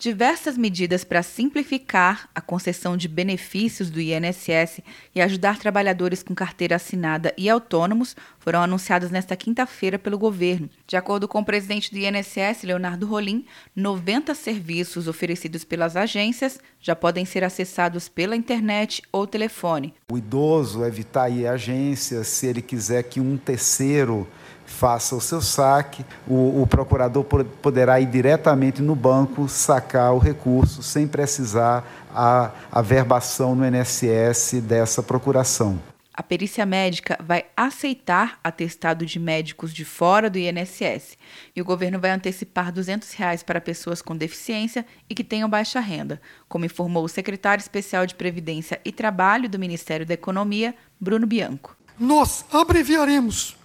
Diversas medidas para simplificar a concessão de benefícios do INSS e ajudar trabalhadores com carteira assinada e autônomos foram anunciadas nesta quinta-feira pelo governo. De acordo com o presidente do INSS, Leonardo Rolim, 90 serviços oferecidos pelas agências já podem ser acessados pela internet ou telefone. O idoso evitar ir à agência, se ele quiser que um terceiro faça o seu saque, o, o, procurador poderá ir diretamente no banco sacar o recurso sem precisar a, a verbação no INSS dessa procuração. A perícia médica vai aceitar atestado de médicos de fora do INSS e o governo vai antecipar 200 reais para pessoas com deficiência e que tenham baixa renda, como informou o secretário especial de Previdência e Trabalho do Ministério da Economia, Bruno Bianco. Nós abreviaremos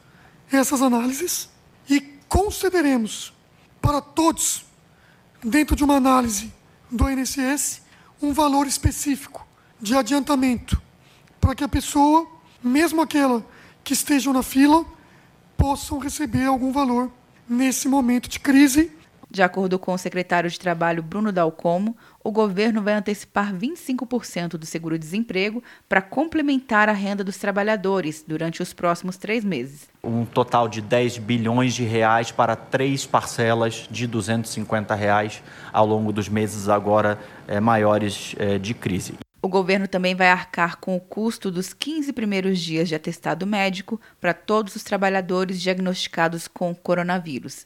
essas análises e concederemos para todos, dentro de uma análise do INSS, um valor específico de adiantamento, para que a pessoa, mesmo aquela que estejam na fila, possam receber algum valor nesse momento de crise de acordo com o secretário de Trabalho Bruno Dalcomo, o governo vai antecipar 25% do seguro-desemprego para complementar a renda dos trabalhadores durante os próximos três meses. Um total de 10 bilhões de reais para três parcelas de 250 reais ao longo dos meses agora é, maiores é, de crise. O governo também vai arcar com o custo dos 15 primeiros dias de atestado médico para todos os trabalhadores diagnosticados com coronavírus.